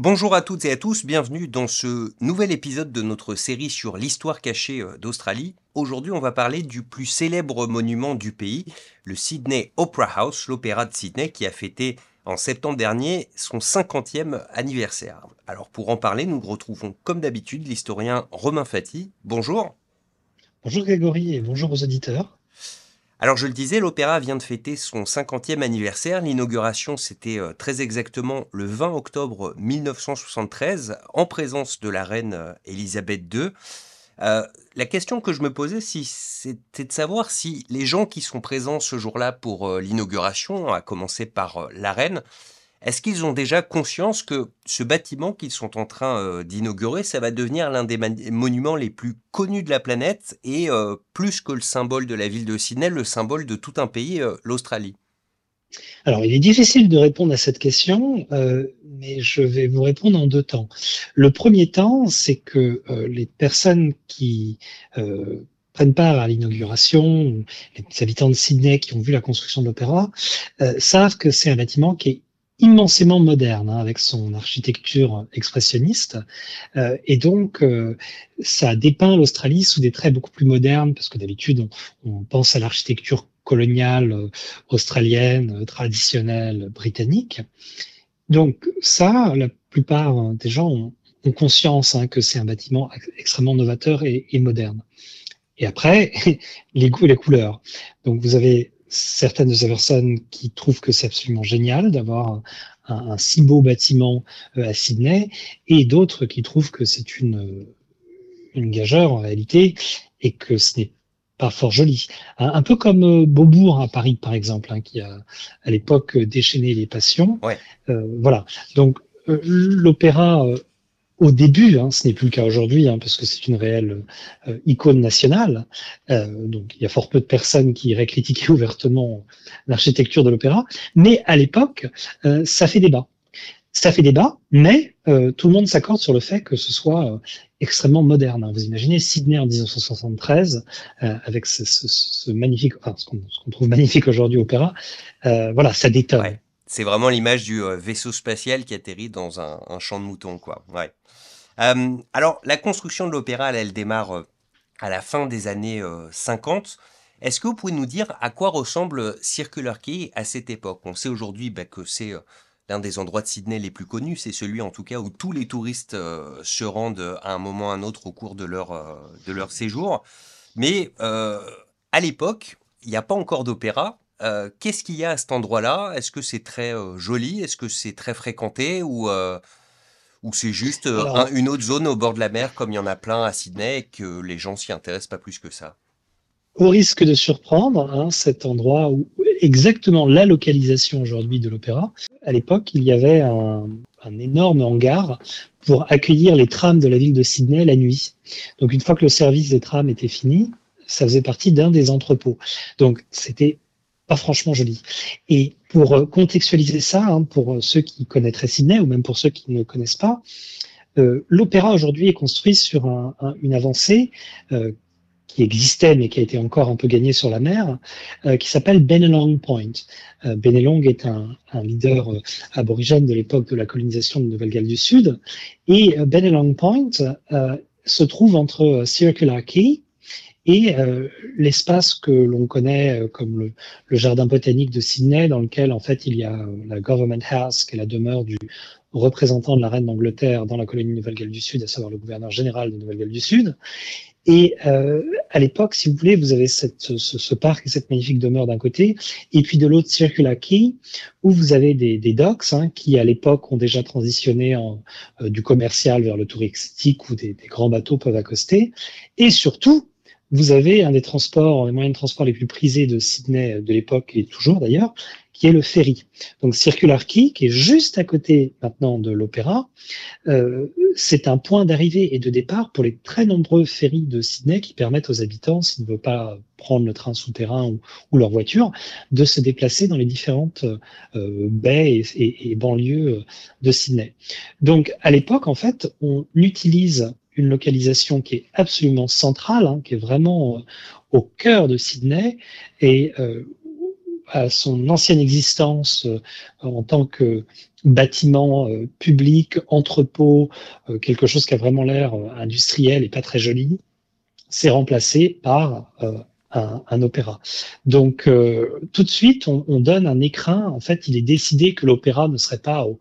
Bonjour à toutes et à tous, bienvenue dans ce nouvel épisode de notre série sur l'histoire cachée euh, d'Australie. Aujourd'hui, on va parler du plus célèbre monument du pays, le Sydney Opera House, l'opéra de Sydney qui a fêté en septembre dernier son 50e anniversaire. Alors pour en parler, nous retrouvons comme d'habitude l'historien Romain Fati. Bonjour. Bonjour Grégory et bonjour aux auditeurs. Alors je le disais, l'opéra vient de fêter son 50e anniversaire. L'inauguration, c'était euh, très exactement le 20 octobre 1973, en présence de la reine euh, Elisabeth II. Euh, la question que je me posais, c'était de savoir si les gens qui sont présents ce jour-là pour l'inauguration, à commencer par la reine, est-ce qu'ils ont déjà conscience que ce bâtiment qu'ils sont en train euh, d'inaugurer, ça va devenir l'un des monuments les plus connus de la planète et euh, plus que le symbole de la ville de Sydney, le symbole de tout un pays, euh, l'Australie? Alors, il est difficile de répondre à cette question, mais je vais vous répondre en deux temps. Le premier temps, c'est que les personnes qui prennent part à l'inauguration, les habitants de Sydney qui ont vu la construction de l'opéra, savent que c'est un bâtiment qui est immensément moderne, hein, avec son architecture expressionniste. Euh, et donc, euh, ça dépeint l'Australie sous des traits beaucoup plus modernes, parce que d'habitude, on, on, pense à l'architecture coloniale euh, australienne, traditionnelle, britannique. Donc ça, la plupart des gens ont, ont conscience hein, que c'est un bâtiment extrêmement novateur et, et moderne. Et après, les goûts et les couleurs. Donc vous avez certaines de ces personnes qui trouvent que c'est absolument génial d'avoir un, un, si beau bâtiment euh, à Sydney, et d'autres qui trouvent que c'est une, une gageure en réalité, et que ce n'est pas fort joli. Un, peu comme euh, Beaubourg à Paris, par exemple, hein, qui a à l'époque déchaîné les passions. Ouais. Euh, voilà. Donc l'opéra au début, hein, ce n'est plus le cas aujourd'hui, hein, parce que c'est une réelle euh, icône nationale. Euh, donc, il y a fort peu de personnes qui iraient critiquer ouvertement l'architecture de l'opéra. Mais à l'époque, euh, ça fait débat. Ça fait débat, mais euh, tout le monde s'accorde sur le fait que ce soit euh, extrêmement moderne. Hein. Vous imaginez Sydney en 1973, avec ce, ce, ce, magnifique, enfin, ce qu'on trouve magnifique aujourd'hui opéra. voilà, ça détonne. Ouais. C'est vraiment l'image du vaisseau spatial qui atterrit dans un, champ de moutons, quoi. Ouais. Euh, alors, la construction de l'opéra, elle, elle, démarre euh, à la fin des années 50. Euh, Est-ce que vous pouvez nous dire à quoi ressemble Circular Quay à cette époque? On sait aujourd'hui bah, que c'est l'un des endroits de Sydney les plus connus. C'est celui, en tout cas, où tous les touristes se rendent à un moment ou à un autre au cours de leur, de leur séjour. Mais à l'époque, il n'y a pas encore d'opéra. Qu'est-ce qu'il y a à cet endroit-là? Est-ce que c'est très joli? Est-ce que c'est très fréquenté? Ou ou c'est juste euh, Alors, un, une autre zone au bord de la mer, comme il y en a plein à Sydney, et que les gens s'y intéressent pas plus que ça? Au risque de surprendre, hein, cet endroit où exactement la localisation aujourd'hui de l'opéra, à l'époque, il y avait un, un, énorme hangar pour accueillir les trams de la ville de Sydney la nuit. Donc une fois que le service des trams était fini, ça faisait partie d'un des entrepôts. Donc c'était pas franchement joli. Et pour euh, contextualiser ça, hein, pour euh, ceux qui connaîtraient Sydney ou même pour ceux qui ne connaissent pas, euh, l'opéra aujourd'hui est construit sur un, un, une avancée qui existait mais qui a été encore un peu gagnée sur la mer, qui s'appelle Benelong Point. Benelong est un, un leader aborigène de l'époque de la colonisation de Nouvelle-Galles du Sud, et Benelong Point se trouve entre Circular Quay, et euh, l'espace que l'on connaît euh, comme le, le, jardin botanique de Sydney, dans lequel en fait il y a euh, la Government House, qui est la demeure du représentant de la reine d'Angleterre dans la colonie Nouvelle-Galles du Sud, à savoir le gouverneur général de Nouvelle-Galles du Sud. Et euh, à l'époque, si vous voulez, vous avez cette, ce, ce, parc et cette magnifique demeure d'un côté, et puis de l'autre, Circular Quay, où vous avez des, des docks hein, qui, à l'époque, ont déjà transitionné en, euh, du commercial vers le touristique, où des, des grands bateaux peuvent accoster. Et surtout, vous avez un des transports, les moyens de transport les plus prisés de Sydney de l'époque et toujours d'ailleurs, qui est le ferry. Donc Circular Quay, qui est juste à côté maintenant de l'opéra, euh, c'est un point d'arrivée et de départ pour les très nombreux ferries de Sydney qui permettent aux habitants, s'ils ne veulent pas prendre le train souterrain ou, ou, leur voiture, de se déplacer dans les différentes euh, baies et, banlieues de Sydney. Donc à l'époque, en fait, on utilise une localisation qui est absolument centrale, hein, qui est vraiment euh, au cœur de Sydney et euh, à son ancienne existence en tant que bâtiment public, entrepôt, quelque chose qui a vraiment l'air industriel et pas très joli, c'est remplacé par un, opéra. Donc euh, tout de suite, on, donne un écrin. En fait, il est décidé que l'opéra ne serait pas au,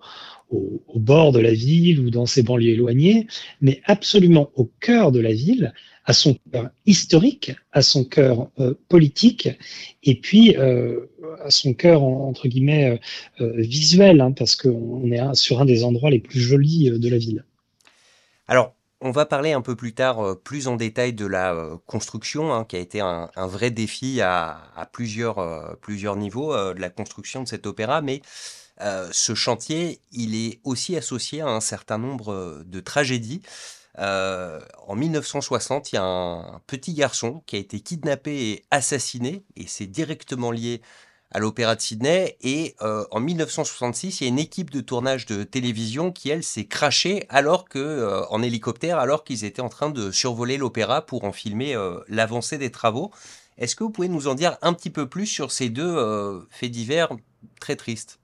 bord de la ville ou dans ses banlieues éloignées, mais absolument au cœur de la ville, à son cœur historique, à son cœur euh, politique, et puis euh, à son cœur entre guillemets visuel, hein, parce qu'on est sur un des endroits les plus jolis de la ville. Alors, on va parler un peu plus tard, euh, plus en détail de la euh, construction, hein, qui a été un, vrai défi à, plusieurs, euh, plusieurs niveaux de la construction de cet opéra, mais ce chantier, il est aussi associé à un certain nombre de tragédies. en 1960, il y a un, petit garçon qui a été kidnappé et assassiné, et c'est directement lié à l'Opéra de Sydney. Et euh, en 1966, il y a une équipe de tournage de télévision qui, elle, s'est crachée alors que, euh, en hélicoptère, alors qu'ils étaient en train de survoler l'opéra pour en filmer euh, l'avancée des travaux. Est-ce que vous pouvez nous en dire un petit peu plus sur ces deux faits divers très tristes?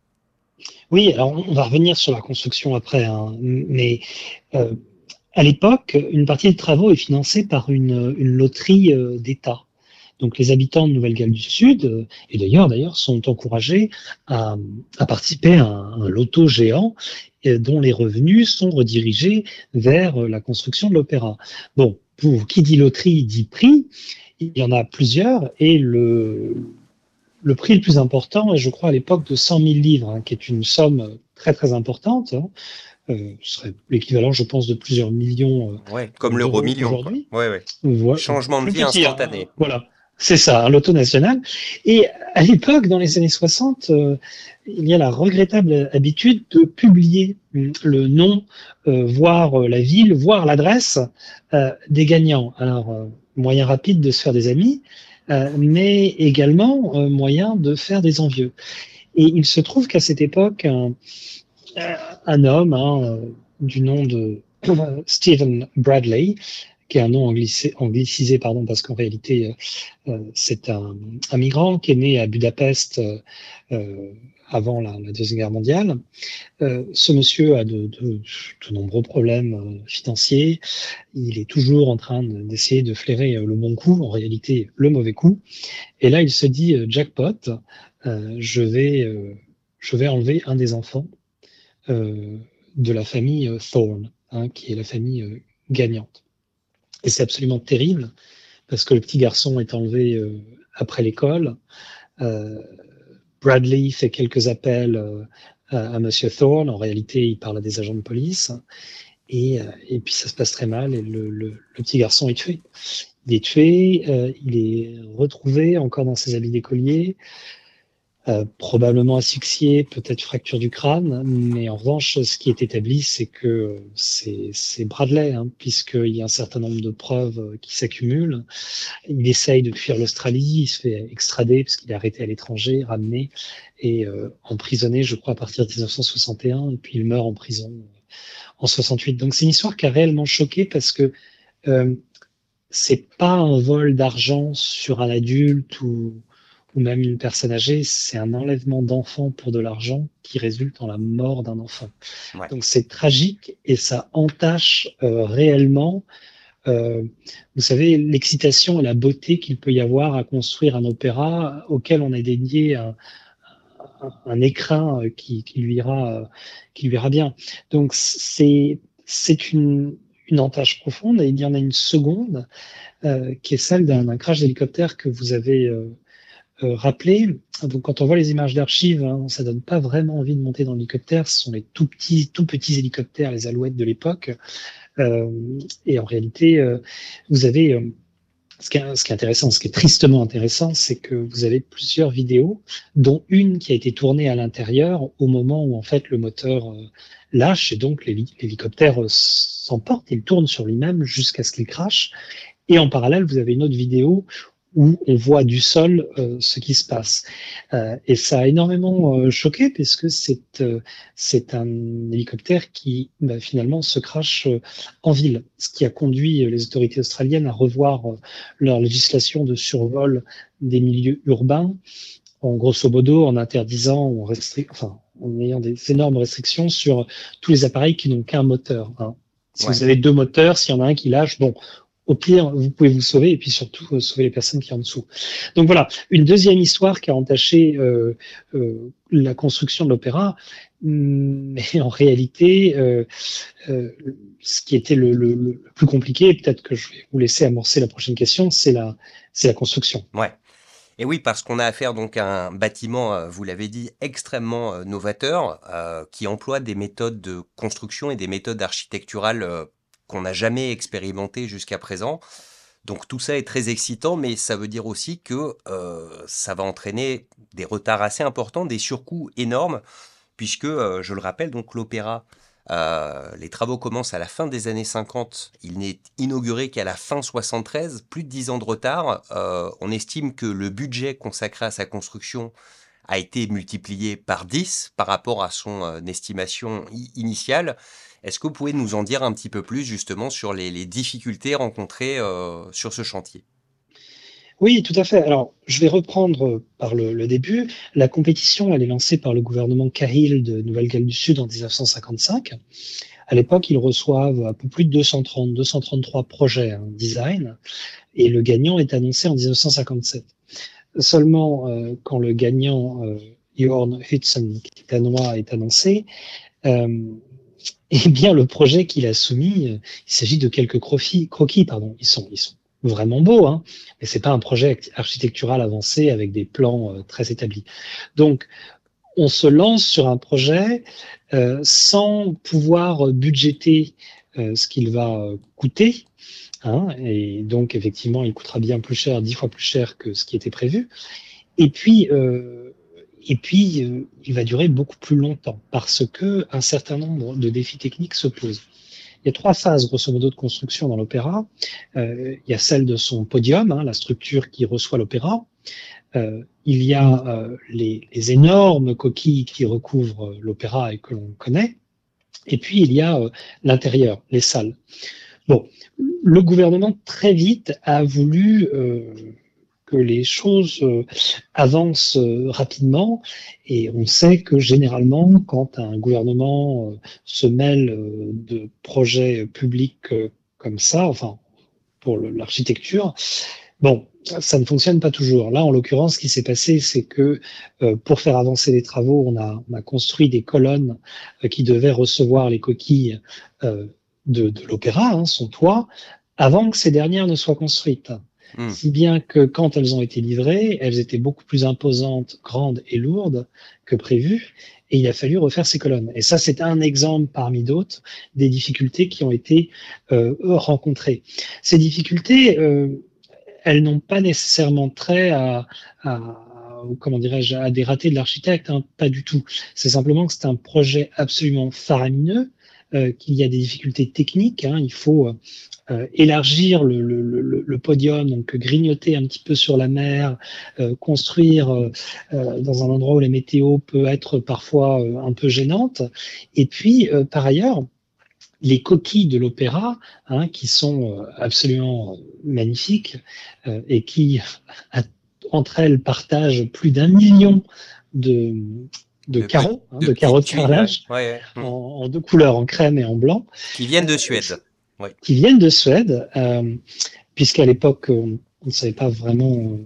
Oui, alors on va revenir sur la construction après, hein, mais à l'époque, une partie des travaux est financée par une loterie d'État. Donc les habitants de Nouvelle-Galles du Sud, euh, et d'ailleurs d'ailleurs, sont encouragés à, participer à un, loto géant euh, dont les revenus sont redirigés vers euh, la construction de l'opéra. Bon, pour qui dit loterie dit prix, il y en a plusieurs, et le, le prix le plus important est, je crois, à l'époque de 100 000 livres, hein, qui est une somme très très importante. Hein. ce serait l'équivalent, je pense, de plusieurs millions. ouais, comme l'euro million. Aujourd'hui. Ouais, ouais. Changement de vie hein. instantané. voilà. C'est ça, l'auto national. Et à l'époque, dans les années 60, euh, il y a la regrettable habitude de publier le nom, euh, voire euh, la ville, voire l'adresse des gagnants. Alors, moyen rapide de se faire des amis, mais également moyen de faire des envieux. Et il se trouve qu'à cette époque, un, homme hein, du nom de Stephen Bradley qui est un nom anglicisé, pardon, parce qu'en réalité, euh, euh, c'est un, migrant qui est né à Budapest euh, avant la, Deuxième Guerre mondiale. ce monsieur a de, nombreux problèmes financiers. Il est toujours en train d'essayer de, flairer le bon coup, en réalité le mauvais coup. Et là, il se dit, jackpot, je, vais, je vais enlever un des enfants de la famille Thorne, hein, qui est la famille gagnante. Et c'est absolument terrible parce que le petit garçon est enlevé euh, après l'école. Euh, Bradley fait quelques appels euh, à, Monsieur Thorne. En réalité, il parle à des agents de police. Et, et puis ça se passe très mal et le, le, le, petit garçon est tué. Il est tué, il est retrouvé encore dans ses habits d'écolier. Euh, probablement asphyxié, peut-être fracture du crâne, mais en revanche, ce qui est établi, c'est que c'est Bradley, hein, puisqu'il y a un certain nombre de preuves qui s'accumulent. Il essaye de fuir l'Australie, il se fait extrader parce qu'il est arrêté à l'étranger, ramené et euh, emprisonné, je crois, à partir de 1961, et puis il meurt en prison en 68. Donc c'est une histoire qui a réellement choqué parce que euh, c'est pas un vol d'argent sur un adulte ou ou même une personne âgée, c'est un enlèvement d'enfant pour de l'argent qui résulte en la mort d'un enfant. Donc c'est tragique et ça entache euh, réellement, euh, vous savez, l'excitation et la beauté qu'il peut y avoir à construire un opéra auquel on a dédié un, un, écrin qui, qui, lui ira, qui lui ira bien. Donc c'est c'est une, une entache profonde et il y en a une seconde euh, qui est celle d'un crash d'hélicoptère que vous avez euh, euh, rappeler. Donc, quand on voit les images d'archives, hein, ça donne pas vraiment envie de monter dans l'hélicoptère. Ce sont les tout petits, tout petits hélicoptères, les alouettes de l'époque. Euh, et en réalité, euh, vous avez ce qui, est, intéressant, ce qui est tristement intéressant, c'est que vous avez plusieurs vidéos, dont une qui a été tournée à l'intérieur au moment où en fait le moteur lâche et donc l'hélicoptère s'emporte, il tourne sur lui-même jusqu'à ce qu'il crache. Et en parallèle, vous avez une autre vidéo où on voit du sol euh, ce qui se passe. Euh, et ça a énormément euh, choqué puisque c'est c'est un hélicoptère qui bah, finalement se crache en ville, ce qui a conduit les autorités australiennes à revoir leur législation de survol des milieux urbains en grosso modo en interdisant, en, enfin, en ayant des énormes restrictions sur tous les appareils qui n'ont qu'un moteur. Hein. Si vous avez deux moteurs, s'il y en a un qui lâche, bon, au pire, vous pouvez vous sauver et puis surtout euh, sauver les personnes qui sont en dessous. Donc voilà, une deuxième histoire qui a entaché euh, euh, la construction de l'opéra, mm, mais en réalité, euh, euh, ce qui était le, le, le plus compliqué, peut-être que je vais vous laisser amorcer la prochaine question, c'est la, c'est la construction. Ouais. Et oui, parce qu'on a affaire donc à un bâtiment, vous l'avez dit, extrêmement novateur, euh, qui emploie des méthodes de construction et des méthodes architecturales qu'on n'a jamais expérimenté jusqu'à présent. Donc tout ça est très excitant, mais ça veut dire aussi que euh, ça va entraîner des retards assez importants, des surcoûts énormes, puisque, euh, je le rappelle, donc l'opéra, euh, les travaux commencent à la fin des années 50, il n'est inauguré qu'à la fin 73, plus de 10 ans de retard. on estime que le budget consacré à sa construction a été multiplié par 10 par rapport à son estimation initiale. Est-ce que vous pouvez nous en dire un petit peu plus justement sur les, difficultés rencontrées euh, sur ce chantier? Oui, tout à fait. Alors, je vais reprendre par le, début. La compétition, elle est lancée par le gouvernement Cahill de Nouvelle-Galles du Sud en 1955. À l'époque, ils reçoivent un peu plus de 230, 233 projets hein, design, et le gagnant est annoncé en 1957. Seulement, euh, quand le gagnant euh, Jorn Hudson, qui est danois, est annoncé, euh, eh bien, le projet qu'il a soumis, euh, il s'agit de quelques croquis, croquis pardon. Ils sont, ils sont vraiment beaux, hein, mais c'est pas un projet architectural avancé avec des plans euh, très établis. Donc, on se lance sur un projet euh, sans pouvoir budgéter euh, ce qu'il va coûter. Hein, et donc, effectivement, il coûtera bien plus cher, dix fois plus cher que ce qui était prévu. Et puis, euh, et puis, euh, il va durer beaucoup plus longtemps parce que un certain nombre de défis techniques se posent. Il y a trois phases, grosso modo, de construction dans l'opéra. Euh, il y a celle de son podium, hein, la structure qui reçoit l'opéra. Euh, il y a euh, les, les, énormes coquilles qui recouvrent l'opéra et que l'on connaît. Et puis, il y a euh, l'intérieur, les salles. Bon, le gouvernement très vite a voulu que les choses euh, avancent euh, rapidement et on sait que généralement quand un gouvernement euh, se mêle de projets publics comme ça, enfin pour l'architecture, bon, ça ne fonctionne pas toujours. Là, en l'occurrence, ce qui s'est passé, c'est que pour faire avancer les travaux, on a, on a construit des colonnes qui devaient recevoir les coquilles de, de l'opéra, hein, son toit, avant que ces dernières ne soient construites. Hmm. Si bien que quand elles ont été livrées, elles étaient beaucoup plus imposantes, grandes et lourdes que prévu. Et il a fallu refaire ces colonnes. Et ça, c'est un exemple parmi d'autres des difficultés qui ont été euh, rencontrées. Ces difficultés, euh, elles n'ont pas nécessairement trait à, à comment dirais-je, à des ratés de l'architecte, hein, pas du tout. C'est simplement que c'est un projet absolument faramineux, qu'il y a des difficultés techniques. Hein, il faut euh, élargir le, le, le, podium, donc grignoter un petit peu sur la mer, euh, construire euh, dans un endroit où la météo peut être parfois un peu gênante. Et puis, par ailleurs, les coquilles de l'opéra, hein, qui sont absolument magnifiques et qui, entre elles, partagent plus d'un million de, de, carreaux, hein, de, carreaux de carrelage, en, en, deux couleurs, en crème et en blanc. Qui viennent de Suède. Qui viennent de Suède, euh, puisqu'à l'époque, on, ne savait pas vraiment,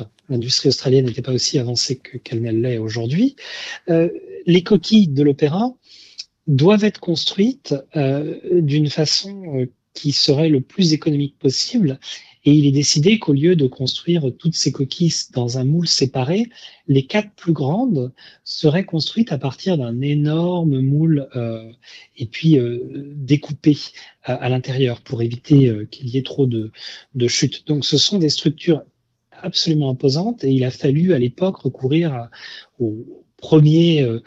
euh, l'industrie australienne n'était pas aussi avancée qu'elle ne l'est aujourd'hui. Euh, les coquilles de l'opéra doivent être construites euh, d'une façon qui serait le plus économique possible et il est décidé qu'au lieu de construire toutes ces coquilles dans un moule séparé, les quatre plus grandes seraient construites à partir d'un énorme moule euh, et puis euh, découpées à, l'intérieur pour éviter euh, qu'il y ait trop de, de chutes. Donc ce sont des structures absolument imposantes et il a fallu à l'époque recourir aux premiers euh,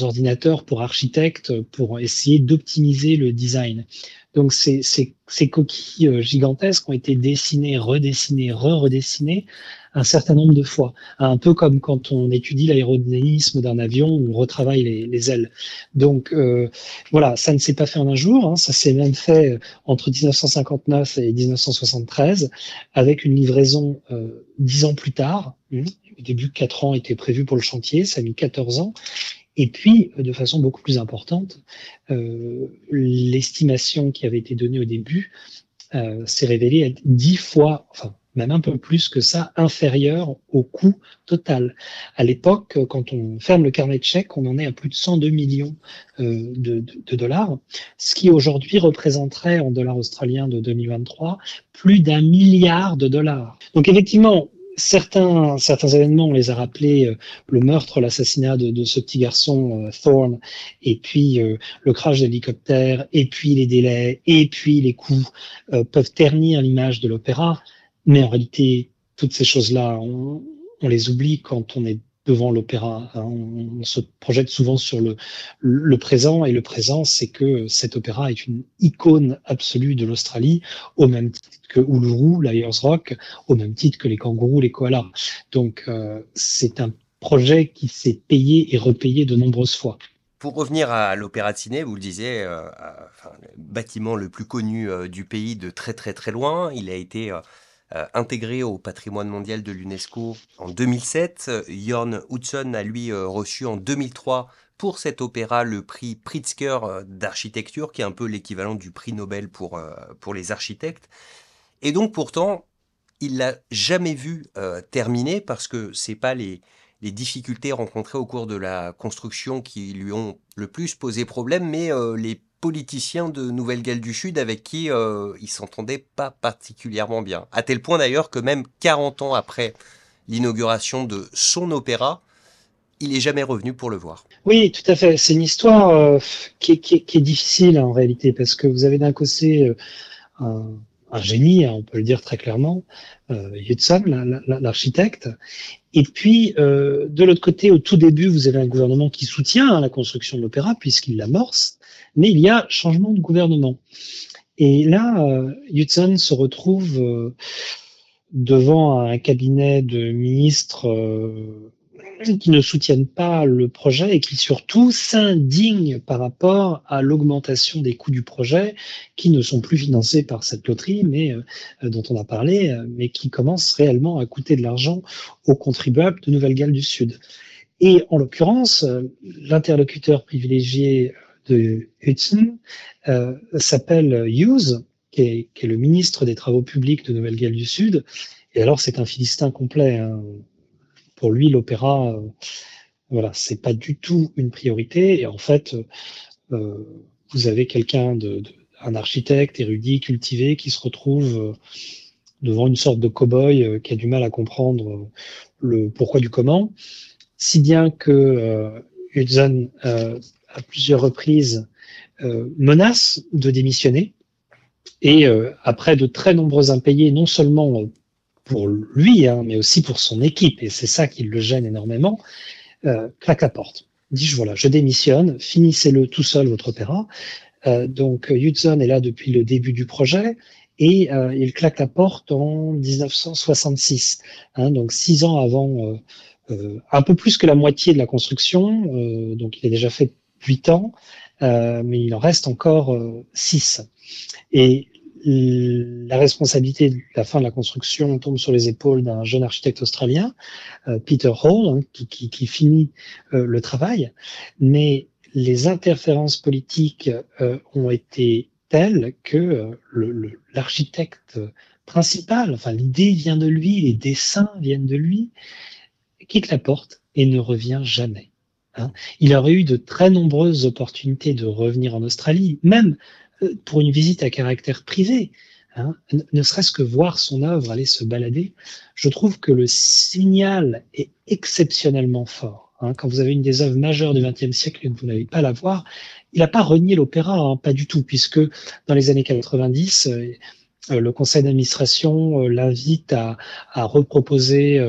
ordinateurs pour architectes pour essayer d'optimiser le design. Donc ces, ces, ces coquilles euh, gigantesques ont été dessinées, redessinées, re-redessinées un certain nombre de fois. Un peu comme quand on étudie l'aérodynamisme d'un avion, on retravaille les, les ailes. Donc euh, voilà, ça ne s'est pas fait en un jour, hein, ça s'est même fait euh, entre 1959 et 1973, avec une livraison euh, dix ans plus tard. Mmh, Au début, 4 ans étaient prévus pour le chantier, ça a mis 14 ans. Et puis, de façon beaucoup plus importante, euh, l'estimation qui avait été donnée au début euh, s'est révélée être dix fois, enfin même un peu plus que ça, inférieur au coût total. À l'époque, quand on ferme le carnet de chèques, on en est à plus de 102 millions euh, de, de, dollars, ce qui aujourd'hui représenterait en dollars australiens de 2023 plus d'un milliard de dollars. Donc effectivement, certains, certains événements, on les a rappelés, euh, le meurtre, l'assassinat de, de, ce petit garçon euh, Thorne, et puis euh, le crash d'hélicoptère, et puis les délais, et puis les coûts, peuvent ternir l'image de l'opéra. Mais en réalité, toutes ces choses-là, on, on, les oublie quand on est devant l'opéra. Hein. On, se projette souvent sur le, présent, et le présent, c'est que cet opéra est une icône absolue de l'Australie, au même titre que Uluru, Lions Rock, au même titre que les kangourous, les koalas. Donc, euh, c'est un projet qui s'est payé et repayé de nombreuses fois. Pour revenir à l'Opéra de Ciné, vous le disiez, euh, le bâtiment le plus connu euh, du pays de très très très loin, il a été intégré au patrimoine mondial de l'UNESCO en 2007. Jorn Hudson a lui euh, reçu en 2003 pour cet opéra le prix Pritzker euh, d'architecture, qui est un peu l'équivalent du prix Nobel pour, pour les architectes. Et donc pourtant, il l'a jamais vu terminer parce que c'est pas les, les difficultés rencontrées au cours de la construction qui lui ont le plus posé problème, mais les politiciens de Nouvelle-Galles du Sud avec qui euh, il s'entendait pas particulièrement bien. À tel point d'ailleurs que même 40 ans après l'inauguration de son opéra, il est jamais revenu pour le voir. Oui, tout à fait. C'est une histoire euh, qui, est, difficile en réalité parce que vous avez d'un côté euh, un, un, génie, hein, on peut le dire très clairement, euh, Hudson, l'architecte, et puis, euh, de l'autre côté, au tout début, vous avez un gouvernement qui soutient hein, la construction de l'opéra puisqu'il l'amorce, mais il y a changement de gouvernement. Et là, euh, Hudson se retrouve euh, devant un cabinet de ministres euh, qui ne soutiennent pas le projet et qui surtout s'indignent par rapport à l'augmentation des coûts du projet qui ne sont plus financés par cette loterie, mais euh, dont on a parlé, euh, mais qui commencent réellement à coûter de l'argent aux contribuables de Nouvelle-Galles du Sud. Et en l'occurrence, euh, l'interlocuteur privilégié de Hudson s'appelle Hughes, qui est, qui est, le ministre des Travaux publics de Nouvelle-Galles du Sud. Et alors, c'est un philistin complet. Hein pour lui, l'opéra, euh, voilà, c'est pas du tout une priorité. Et en fait, euh, vous avez quelqu'un de, un architecte érudit, cultivé, qui se retrouve euh, devant une sorte de cow-boy qui a du mal à comprendre le pourquoi du comment, si bien que Hudson, à plusieurs reprises, menace de démissionner. Et après de très nombreux impayés, non seulement pour lui, hein, mais aussi pour son équipe, et c'est ça qui le gêne énormément, euh, claque la porte. Dit voilà, je démissionne, finissez-le tout seul votre opéra. Euh, donc Hudson est là depuis le début du projet et euh, il claque la porte en 1966, hein, donc six ans avant, euh, euh, un peu plus que la moitié de la construction. Euh, donc il a déjà fait huit ans, mais il en reste encore six. Et la responsabilité de la fin de la construction tombe sur les épaules d'un jeune architecte australien, euh, Peter Hall, hein, qui, qui, finit euh, le travail. Mais les interférences politiques euh, ont été telles que l'architecte principal, enfin l'idée vient de lui, les dessins viennent de lui, quitte la porte et ne revient jamais. Hein. Il aurait eu de très nombreuses opportunités de revenir en Australie, même pour une visite à caractère privé, hein, ne serait-ce que voir son œuvre aller se balader, je trouve que le signal est exceptionnellement fort. Hein. Quand vous avez une des œuvres majeures du XXe siècle et que vous n'avez pas la voir, il n'a pas renié l'opéra, hein, pas du tout, puisque dans les années 90, euh, euh, le conseil d'administration euh, l'invite à, reproposer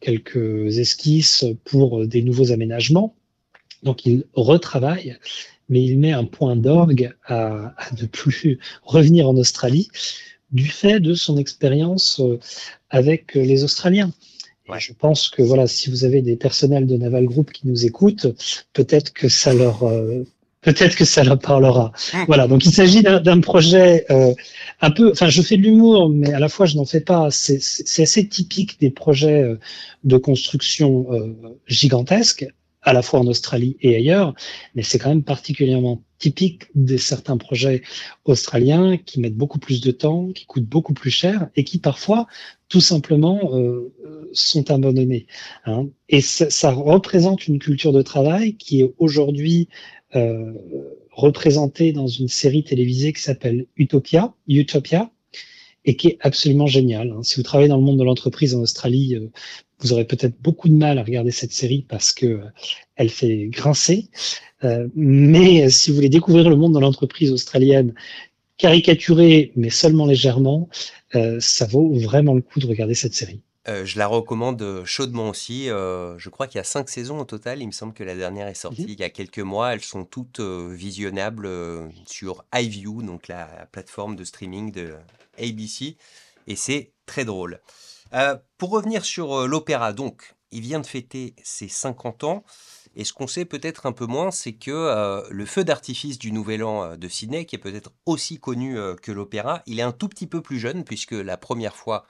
quelques esquisses pour des nouveaux aménagements. Donc il retravaille mais il met un point d'orgue à, à ne plus revenir en Australie du fait de son expérience euh, avec les Australiens. Et je pense que voilà, si vous avez des personnels de Naval Group qui nous écoutent, peut-être que ça leur euh, peut-être que ça leur parlera. Voilà, donc il s'agit d'un projet euh, un peu, enfin je fais de l'humour, mais à la fois je n'en fais pas. C'est assez typique des projets euh, de construction euh, gigantesques, à la fois en Australie et ailleurs, mais c'est quand même particulièrement typique de certains projets australiens qui mettent beaucoup plus de temps, qui coûtent beaucoup plus cher et qui parfois tout simplement euh, sont abandonnés. Hein. Et ça, ça, représente une culture de travail qui est aujourd'hui euh, représentée dans une série télévisée qui s'appelle Utopia, Utopia, et qui est absolument géniale. Hein. Si vous travaillez dans le monde de l'entreprise en Australie, euh, vous aurez peut-être beaucoup de mal à regarder cette série parce que euh, elle fait grincer. Euh, mais si vous voulez découvrir le monde de l'entreprise australienne, caricaturé mais seulement légèrement, euh, ça vaut vraiment le coup de regarder cette série. je la recommande chaudement aussi. je crois qu'il y a cinq saisons au total. Il me semble que la dernière est sortie mhm. il y a quelques mois. Elles sont toutes visionnables sur iView, donc la plateforme de streaming de ABC. Et c'est très drôle. Euh, pour revenir sur euh, l'opéra, donc, il vient de fêter ses 50 ans. Et ce qu'on sait peut-être un peu moins, c'est que euh, le feu d'artifice du Nouvel An de Sydney, qui est peut-être aussi connu que l'opéra, il est un tout petit peu plus jeune, puisque la première fois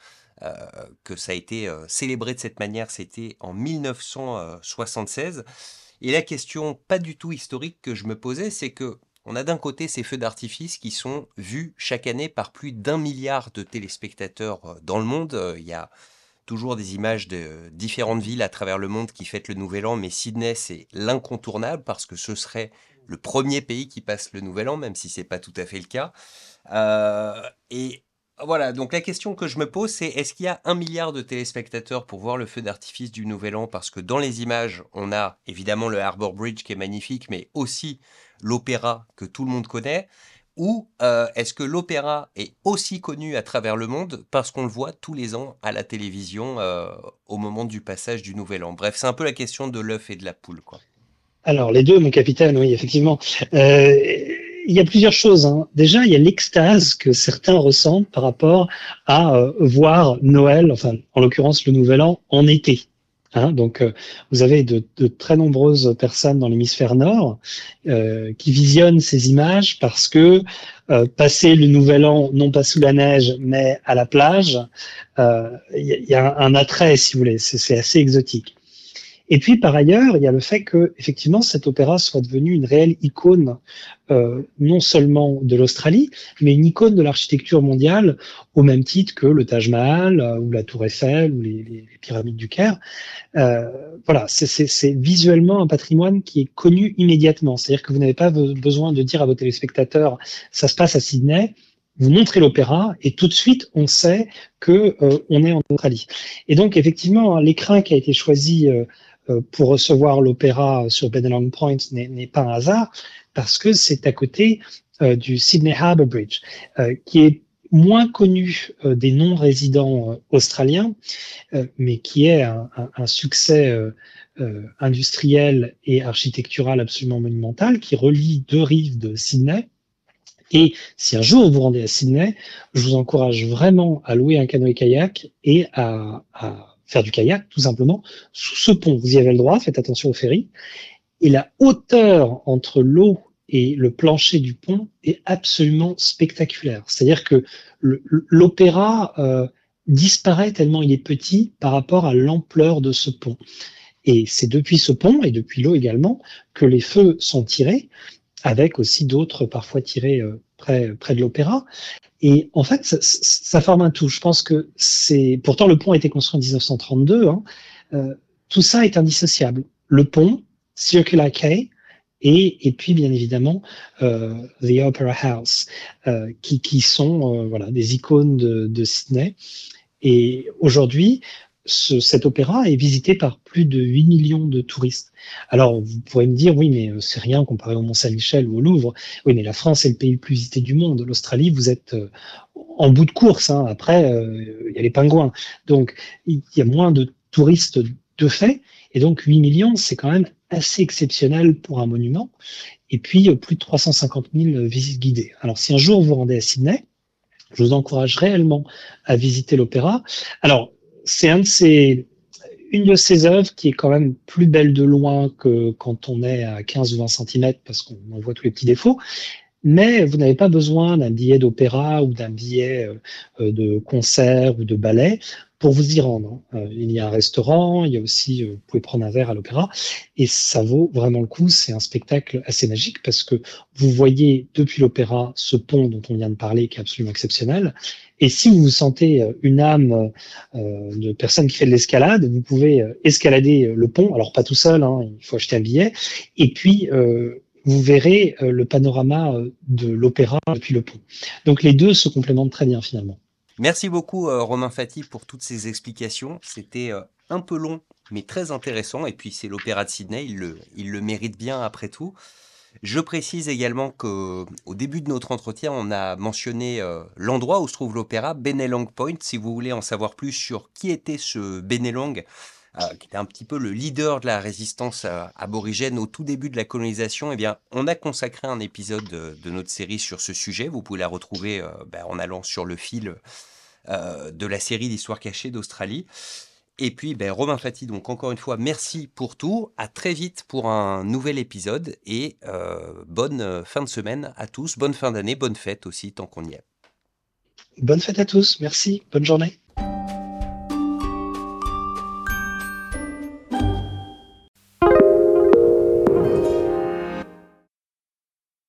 que ça a été célébré de cette manière, c'était en 1976. Et la question pas du tout historique que je me posais, c'est que on a d'un côté ces feux d'artifice qui sont vus chaque année par plus d'un milliard de téléspectateurs euh, dans le monde. Euh, il y a toujours des images de différentes villes à travers le monde qui fêtent le Nouvel An, mais Sydney, c'est l'incontournable parce que ce serait le premier pays qui passe le Nouvel An, même si c'est pas tout à fait le cas. Euh, et voilà, donc la question que je me pose, c'est est-ce qu'il y a un milliard de téléspectateurs pour voir le feu d'artifice du Nouvel An? Parce que dans les images, on a évidemment le Harbour Bridge qui est magnifique, mais aussi l'opéra que tout le monde connaît ou euh, est-ce que l'opéra est aussi connu à travers le monde parce qu'on le voit tous les ans à la télévision euh, au moment du passage du Nouvel An? Bref, c'est un peu la question de l'œuf et de la poule. Quoi. Alors, les deux, mon capitaine, oui, effectivement. Euh, il y a plusieurs choses. Hein. Déjà, il y a l'extase que certains ressentent par rapport à voir Noël, enfin, en l'occurrence, le Nouvel An, en été. Hein, donc, euh, vous avez de, très nombreuses personnes dans l'hémisphère nord euh, qui visionnent ces images parce que euh, passer le nouvel an, non pas sous la neige, mais à la plage, il y, y, a un attrait, si vous voulez. C'est assez exotique. Et puis par ailleurs, il y a le fait que effectivement cet opéra soit devenu une réelle icône euh, non seulement de l'Australie, mais une icône de l'architecture mondiale au même titre que le Taj Mahal euh, ou la Tour Eiffel ou les, pyramides du Caire. Euh, voilà, c'est visuellement un patrimoine qui est connu immédiatement. C'est-à-dire que vous n'avez pas besoin de dire à vos téléspectateurs ça se passe à Sydney vous montrez l'opéra et tout de suite on sait que euh, on est en Australie. Et donc effectivement l'écran qui a été choisi euh, pour recevoir l'opéra sur Benelong Point n'est pas un hasard, parce que c'est à côté euh, du Sydney Harbour Bridge, euh, qui est moins connu des non-résidents australiens, mais qui est un, un succès industriel et architectural absolument monumental, qui relie deux rives de Sydney. Et si un jour vous rendez à Sydney, je vous encourage vraiment à louer un canoë-kayak et à, à faire du kayak, tout simplement, sous ce pont. Vous y avez le droit, faites attention au ferry. Et la hauteur entre l'eau et le plancher du pont est absolument spectaculaire. C'est-à-dire que l'opéra euh, disparaît tellement il est petit par rapport à l'ampleur de ce pont. Et c'est depuis ce pont, et depuis l'eau également, que les feux sont tirés, avec aussi d'autres parfois tirés euh, près, près de l'opéra. Et en fait, ça, forme un tout. Je pense que c'est. Pourtant, le pont a été construit en 1932. Hein. Euh, tout ça est indissociable. Le pont, Circular Quay, et, et puis bien évidemment euh, The Opera House, euh, qui, qui sont voilà des icônes de Sydney. Et aujourd'hui, ce, cet opéra est visité par plus de 8 millions de touristes. Alors, vous pourrez me dire, oui, mais euh, c'est rien comparé au Mont-Saint-Michel ou au Louvre. Oui, mais la France est le pays le plus visité du monde. L'Australie, vous êtes euh, en bout de course. Hein. Après, euh, il y a les pingouins. Donc, il y a moins de touristes de fait. Et donc, 8 millions, c'est quand même assez exceptionnel pour un monument. Et puis, plus de 350 000 visites guidées. Alors, si un jour vous rendez à Sydney, je vous encourage réellement à visiter l'opéra. Alors, c'est un de ces une de ces œuvres qui est quand même plus belle de loin que quand on est à 15 ou 20 cm parce qu'on en voit tous les petits défauts. Mais vous n'avez pas besoin d'un billet d'opéra ou d'un billet euh, de concert ou de ballet pour vous y rendre. Hein. Euh, il y a un restaurant, il y a aussi, euh, vous pouvez prendre un verre à l'opéra, et ça vaut vraiment le coup. C'est un spectacle assez magique parce que vous voyez depuis l'opéra ce pont dont on vient de parler qui est absolument exceptionnel. Et si vous vous sentez une âme de personne qui fait de l'escalade, vous pouvez escalader le pont. Alors pas tout seul, hein, il faut acheter un billet. Et puis vous verrez euh, le panorama euh, de l'opéra depuis le pont. Donc les deux se complémentent très bien finalement. Merci beaucoup euh, Romain Fati pour toutes ces explications. C'était un peu long mais très intéressant et puis c'est l'opéra de Sydney, il le, il le mérite bien après tout. Je précise également qu'au début de notre entretien, on a mentionné l'endroit où se trouve l'opéra, Benelong Point. Si vous voulez en savoir plus sur qui était ce Benelong, euh, qui était un petit peu le leader de la résistance euh, aborigène au tout début de la colonisation, eh bien, on a consacré un épisode de, notre série sur ce sujet. Vous pouvez la retrouver euh, ben, en allant sur le fil de la série d'Histoire cachée d'Australie. Et puis, ben, Romain Fati, donc encore une fois, merci pour tout. À très vite pour un nouvel épisode et bonne fin de semaine à tous. Bonne fin d'année, bonne fête aussi, tant qu'on y est. Bonne fête à tous. Merci. Bonne journée.